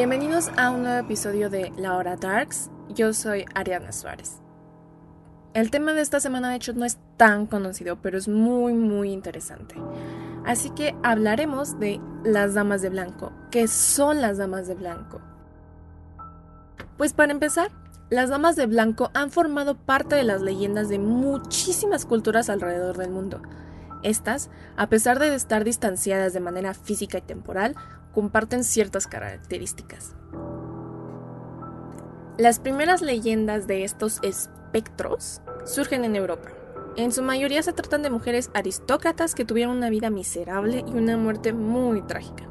Bienvenidos a un nuevo episodio de La Hora Darks. Yo soy Ariana Suárez. El tema de esta semana de hecho no es tan conocido, pero es muy muy interesante. Así que hablaremos de las damas de blanco. ¿Qué son las damas de blanco? Pues para empezar, las damas de blanco han formado parte de las leyendas de muchísimas culturas alrededor del mundo. Estas, a pesar de estar distanciadas de manera física y temporal, comparten ciertas características. Las primeras leyendas de estos espectros surgen en Europa. En su mayoría se tratan de mujeres aristócratas que tuvieron una vida miserable y una muerte muy trágica.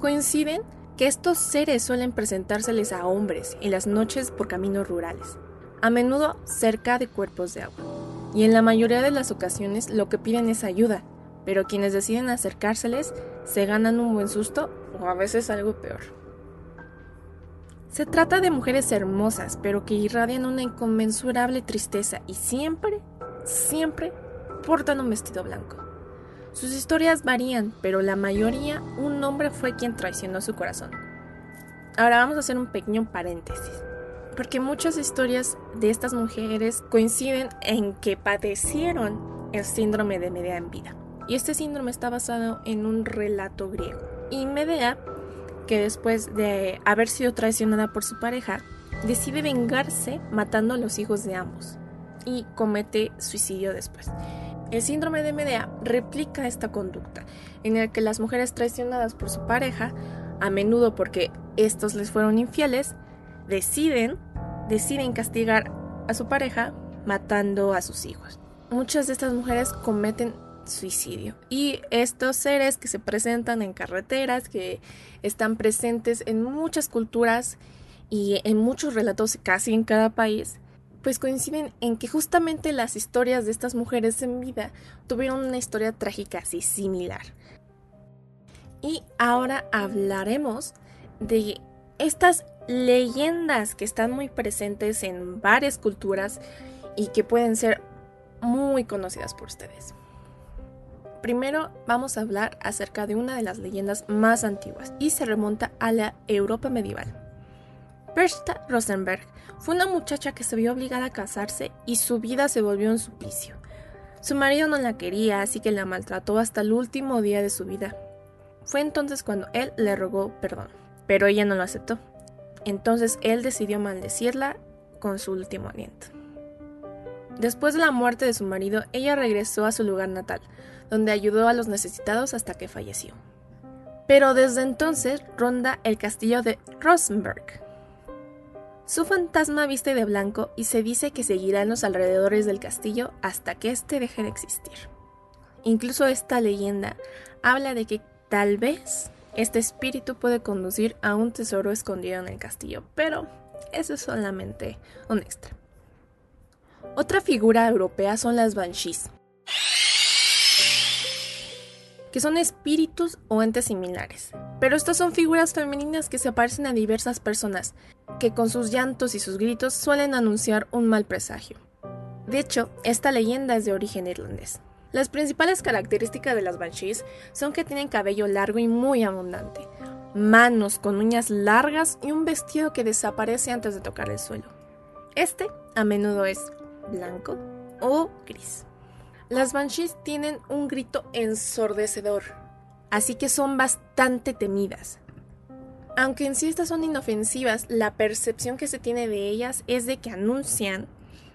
Coinciden que estos seres suelen presentárseles a hombres en las noches por caminos rurales, a menudo cerca de cuerpos de agua. Y en la mayoría de las ocasiones lo que piden es ayuda, pero quienes deciden acercárseles se ganan un buen susto o a veces algo peor. Se trata de mujeres hermosas, pero que irradian una inconmensurable tristeza y siempre, siempre portan un vestido blanco. Sus historias varían, pero la mayoría un hombre fue quien traicionó su corazón. Ahora vamos a hacer un pequeño paréntesis, porque muchas historias de estas mujeres coinciden en que padecieron el síndrome de Medea en vida. Y este síndrome está basado en un relato griego. Y Medea, que después de haber sido traicionada por su pareja, decide vengarse matando a los hijos de ambos y comete suicidio después. El síndrome de Medea replica esta conducta, en el que las mujeres traicionadas por su pareja, a menudo porque estos les fueron infieles, deciden, deciden castigar a su pareja matando a sus hijos. Muchas de estas mujeres cometen suicidio. Y estos seres que se presentan en carreteras, que están presentes en muchas culturas y en muchos relatos casi en cada país, pues coinciden en que justamente las historias de estas mujeres en vida tuvieron una historia trágica así similar. Y ahora hablaremos de estas leyendas que están muy presentes en varias culturas y que pueden ser muy conocidas por ustedes. Primero vamos a hablar acerca de una de las leyendas más antiguas y se remonta a la Europa medieval. Berta Rosenberg fue una muchacha que se vio obligada a casarse y su vida se volvió un suplicio. Su marido no la quería, así que la maltrató hasta el último día de su vida. Fue entonces cuando él le rogó perdón, pero ella no lo aceptó. Entonces él decidió maldecirla con su último aliento. Después de la muerte de su marido, ella regresó a su lugar natal, donde ayudó a los necesitados hasta que falleció. Pero desde entonces ronda el castillo de Rosenberg. Su fantasma viste de blanco y se dice que seguirá en los alrededores del castillo hasta que éste deje de existir. Incluso esta leyenda habla de que tal vez este espíritu puede conducir a un tesoro escondido en el castillo, pero eso es solamente un extra. Otra figura europea son las banshees, que son espíritus o entes similares. Pero estas son figuras femeninas que se parecen a diversas personas, que con sus llantos y sus gritos suelen anunciar un mal presagio. De hecho, esta leyenda es de origen irlandés. Las principales características de las banshees son que tienen cabello largo y muy abundante, manos con uñas largas y un vestido que desaparece antes de tocar el suelo. Este a menudo es blanco o gris. Las banshees tienen un grito ensordecedor, así que son bastante temidas. Aunque en sí estas son inofensivas, la percepción que se tiene de ellas es de que anuncian,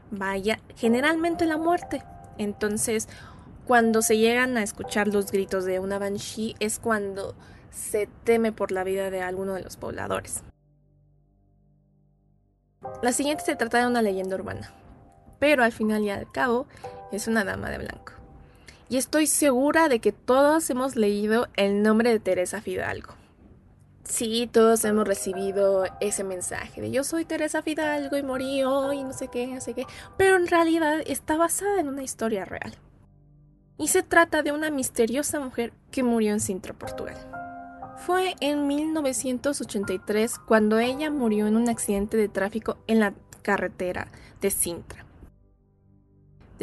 vaya, generalmente la muerte. Entonces, cuando se llegan a escuchar los gritos de una banshee es cuando se teme por la vida de alguno de los pobladores. La siguiente se trata de una leyenda urbana, pero al final y al cabo es una dama de blanco. Y estoy segura de que todos hemos leído el nombre de Teresa Fidalgo. Sí, todos hemos recibido ese mensaje de yo soy Teresa Fidalgo y morí hoy, no sé qué, no sé qué, pero en realidad está basada en una historia real. Y se trata de una misteriosa mujer que murió en Sintra, Portugal. Fue en 1983 cuando ella murió en un accidente de tráfico en la carretera de Sintra.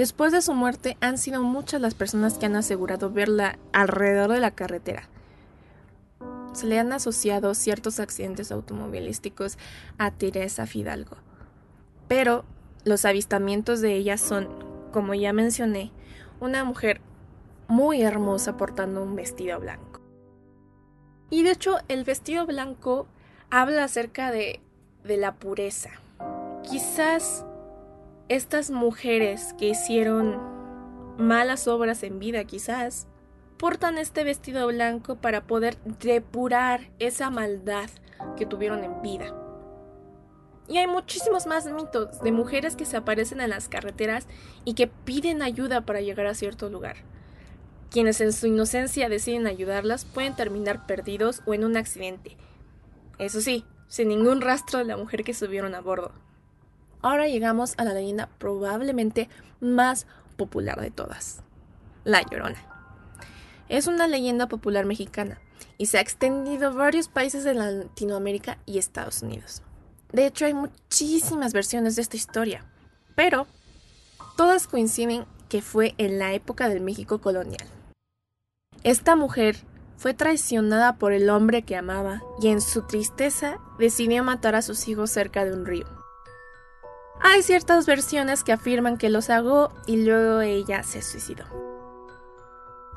Después de su muerte han sido muchas las personas que han asegurado verla alrededor de la carretera. se le han asociado ciertos accidentes automovilísticos a Teresa Fidalgo. Pero los avistamientos de ella son, como ya mencioné, una mujer muy hermosa portando un vestido blanco. Y de hecho el vestido blanco habla acerca de, de la pureza. Quizás estas mujeres que hicieron malas obras en vida, quizás, portan este vestido blanco para poder depurar esa maldad que tuvieron en vida. Y hay muchísimos más mitos de mujeres que se aparecen en las carreteras y que piden ayuda para llegar a cierto lugar. Quienes en su inocencia deciden ayudarlas pueden terminar perdidos o en un accidente. Eso sí, sin ningún rastro de la mujer que subieron a bordo. Ahora llegamos a la leyenda probablemente más popular de todas, La Llorona. Es una leyenda popular mexicana y se ha extendido a varios países de Latinoamérica y Estados Unidos. De hecho, hay muchísimas versiones de esta historia, pero todas coinciden que fue en la época del México colonial. Esta mujer fue traicionada por el hombre que amaba y en su tristeza decidió matar a sus hijos cerca de un río. Hay ciertas versiones que afirman que los ahogó y luego ella se suicidó.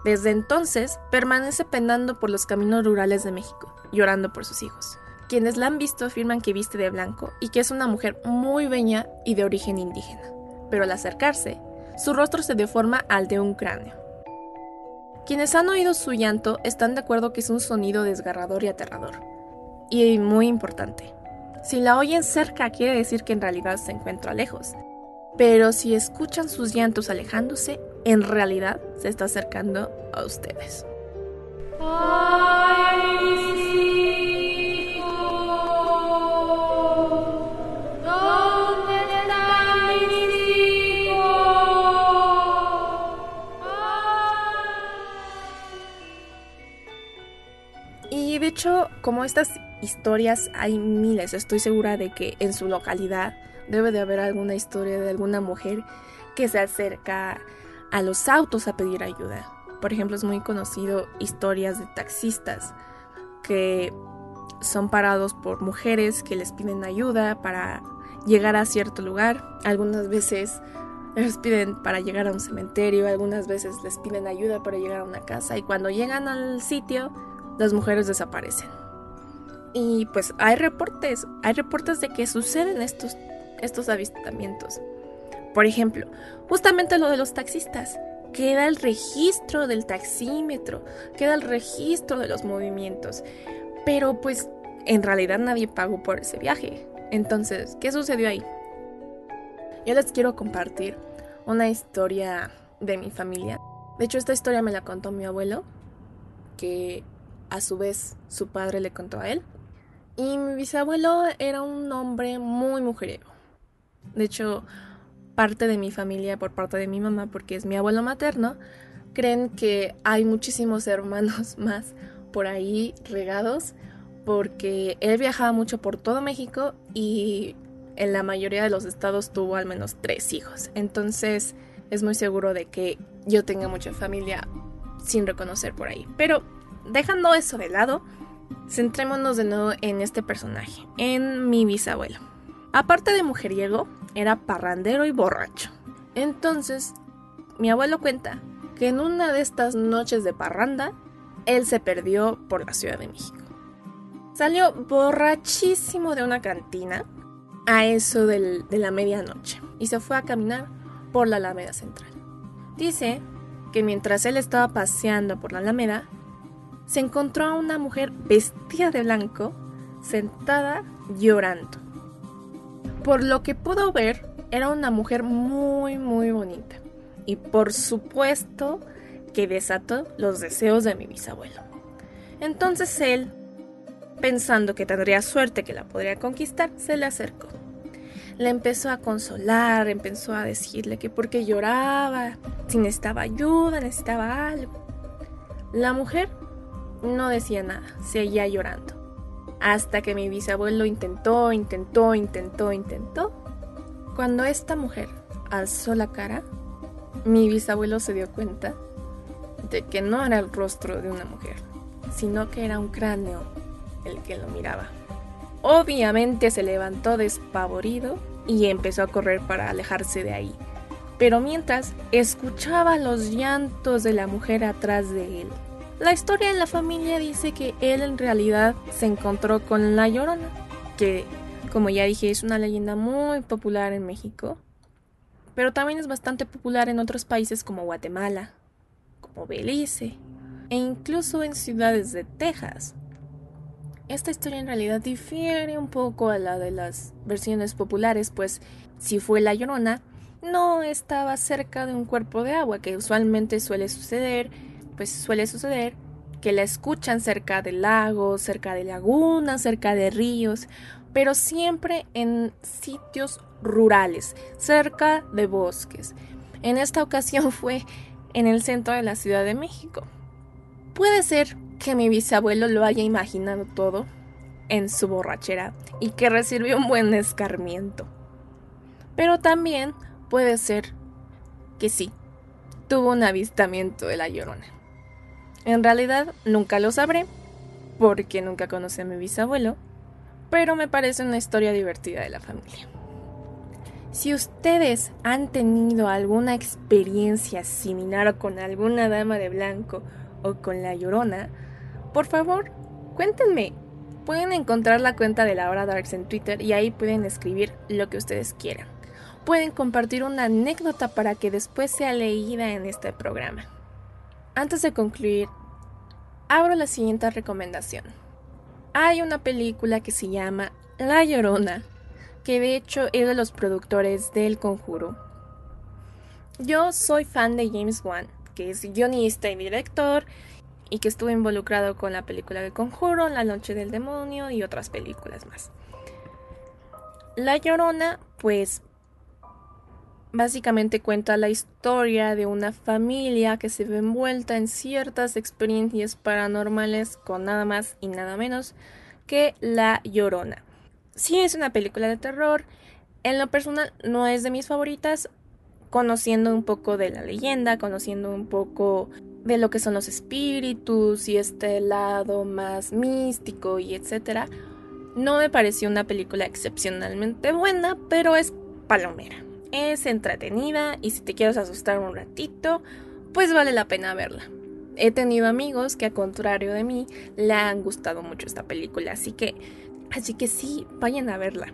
Desde entonces permanece penando por los caminos rurales de México, llorando por sus hijos. Quienes la han visto afirman que viste de blanco y que es una mujer muy bella y de origen indígena, pero al acercarse, su rostro se deforma al de un cráneo. Quienes han oído su llanto están de acuerdo que es un sonido desgarrador y aterrador. Y muy importante, si la oyen cerca quiere decir que en realidad se encuentra lejos. Pero si escuchan sus llantos alejándose, en realidad se está acercando a ustedes. Como estas historias hay miles, estoy segura de que en su localidad debe de haber alguna historia de alguna mujer que se acerca a los autos a pedir ayuda. Por ejemplo, es muy conocido historias de taxistas que son parados por mujeres que les piden ayuda para llegar a cierto lugar. Algunas veces les piden para llegar a un cementerio, algunas veces les piden ayuda para llegar a una casa y cuando llegan al sitio las mujeres desaparecen. Y pues hay reportes, hay reportes de que suceden estos, estos avistamientos. Por ejemplo, justamente lo de los taxistas. Queda el registro del taxímetro, queda el registro de los movimientos. Pero pues en realidad nadie pagó por ese viaje. Entonces, ¿qué sucedió ahí? Yo les quiero compartir una historia de mi familia. De hecho, esta historia me la contó mi abuelo, que a su vez su padre le contó a él. Y mi bisabuelo era un hombre muy mujeriego. De hecho, parte de mi familia, por parte de mi mamá, porque es mi abuelo materno, creen que hay muchísimos hermanos más por ahí regados, porque él viajaba mucho por todo México y en la mayoría de los estados tuvo al menos tres hijos. Entonces es muy seguro de que yo tenga mucha familia sin reconocer por ahí. Pero dejando eso de lado, centrémonos de nuevo en este personaje, en mi bisabuelo. Aparte de mujeriego, era parrandero y borracho. Entonces, mi abuelo cuenta que en una de estas noches de parranda, él se perdió por la Ciudad de México. Salió borrachísimo de una cantina a eso de la medianoche y se fue a caminar por la Alameda Central. Dice que mientras él estaba paseando por la Alameda, se encontró a una mujer vestida de blanco, sentada llorando. Por lo que pudo ver, era una mujer muy, muy bonita. Y por supuesto que desató los deseos de mi bisabuelo. Entonces él, pensando que tendría suerte que la podría conquistar, se le acercó. Le empezó a consolar, empezó a decirle que porque lloraba, si necesitaba ayuda, necesitaba algo. La mujer no decía nada, seguía llorando. Hasta que mi bisabuelo intentó, intentó, intentó, intentó. Cuando esta mujer alzó la cara, mi bisabuelo se dio cuenta de que no era el rostro de una mujer, sino que era un cráneo el que lo miraba. Obviamente se levantó despavorido y empezó a correr para alejarse de ahí. Pero mientras escuchaba los llantos de la mujer atrás de él. La historia de la familia dice que él en realidad se encontró con la Llorona, que como ya dije es una leyenda muy popular en México, pero también es bastante popular en otros países como Guatemala, como Belice e incluso en ciudades de Texas. Esta historia en realidad difiere un poco a la de las versiones populares, pues si fue la llorona, no estaba cerca de un cuerpo de agua, que usualmente suele suceder, pues suele suceder que la escuchan cerca de lagos, cerca de lagunas, cerca de ríos, pero siempre en sitios rurales, cerca de bosques. En esta ocasión fue en el centro de la Ciudad de México. Puede ser que mi bisabuelo lo haya imaginado todo en su borrachera y que recibió un buen escarmiento. Pero también puede ser que sí, tuvo un avistamiento de la llorona. En realidad nunca lo sabré, porque nunca conocí a mi bisabuelo, pero me parece una historia divertida de la familia. Si ustedes han tenido alguna experiencia similar con alguna dama de blanco o con la llorona, por favor, cuéntenme. Pueden encontrar la cuenta de la hora Darks en Twitter y ahí pueden escribir lo que ustedes quieran. Pueden compartir una anécdota para que después sea leída en este programa. Antes de concluir, abro la siguiente recomendación. Hay una película que se llama La Llorona, que de hecho es de los productores del Conjuro. Yo soy fan de James Wan, que es guionista y director, y que estuvo involucrado con la película de Conjuro, La Noche del Demonio y otras películas más. La Llorona, pues básicamente cuenta la historia de una familia que se ve envuelta en ciertas experiencias paranormales con nada más y nada menos que La Llorona. Sí es una película de terror, en lo personal no es de mis favoritas, conociendo un poco de la leyenda, conociendo un poco de lo que son los espíritus y este lado más místico y etcétera. No me pareció una película excepcionalmente buena, pero es palomera. Es entretenida y si te quieres asustar un ratito, pues vale la pena verla. He tenido amigos que a contrario de mí le han gustado mucho esta película, así que así que sí, vayan a verla.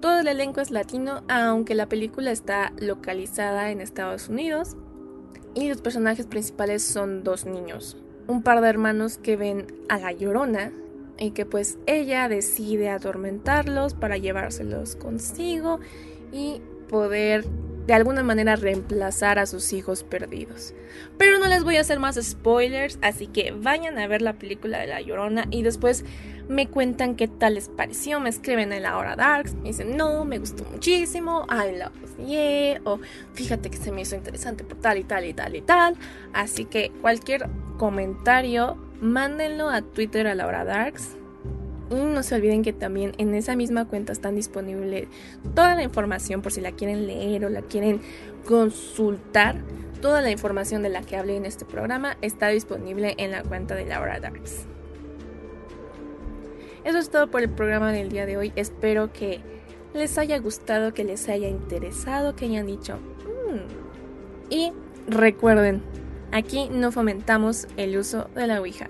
Todo el elenco es latino, aunque la película está localizada en Estados Unidos y los personajes principales son dos niños, un par de hermanos que ven a la llorona y que pues ella decide atormentarlos para llevárselos consigo y poder de alguna manera reemplazar a sus hijos perdidos. Pero no les voy a hacer más spoilers, así que vayan a ver la película de La Llorona y después me cuentan qué tal les pareció, me escriben en la hora darks, me dicen, no, me gustó muchísimo, I love yeah, o fíjate que se me hizo interesante por tal y tal y tal y tal. Así que cualquier comentario, mándenlo a Twitter a la hora darks y no se olviden que también en esa misma cuenta están disponible toda la información por si la quieren leer o la quieren consultar. Toda la información de la que hablé en este programa está disponible en la cuenta de Laura Darks. Eso es todo por el programa del día de hoy. Espero que les haya gustado, que les haya interesado, que hayan dicho. Mm". Y recuerden, aquí no fomentamos el uso de la Ouija.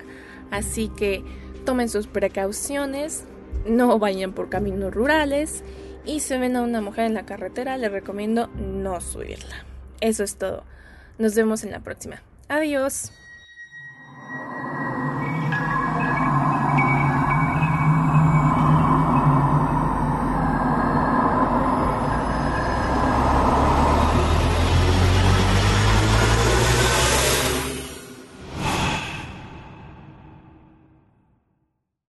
Así que tomen sus precauciones, no vayan por caminos rurales y si ven a una mujer en la carretera les recomiendo no subirla. Eso es todo. Nos vemos en la próxima. Adiós.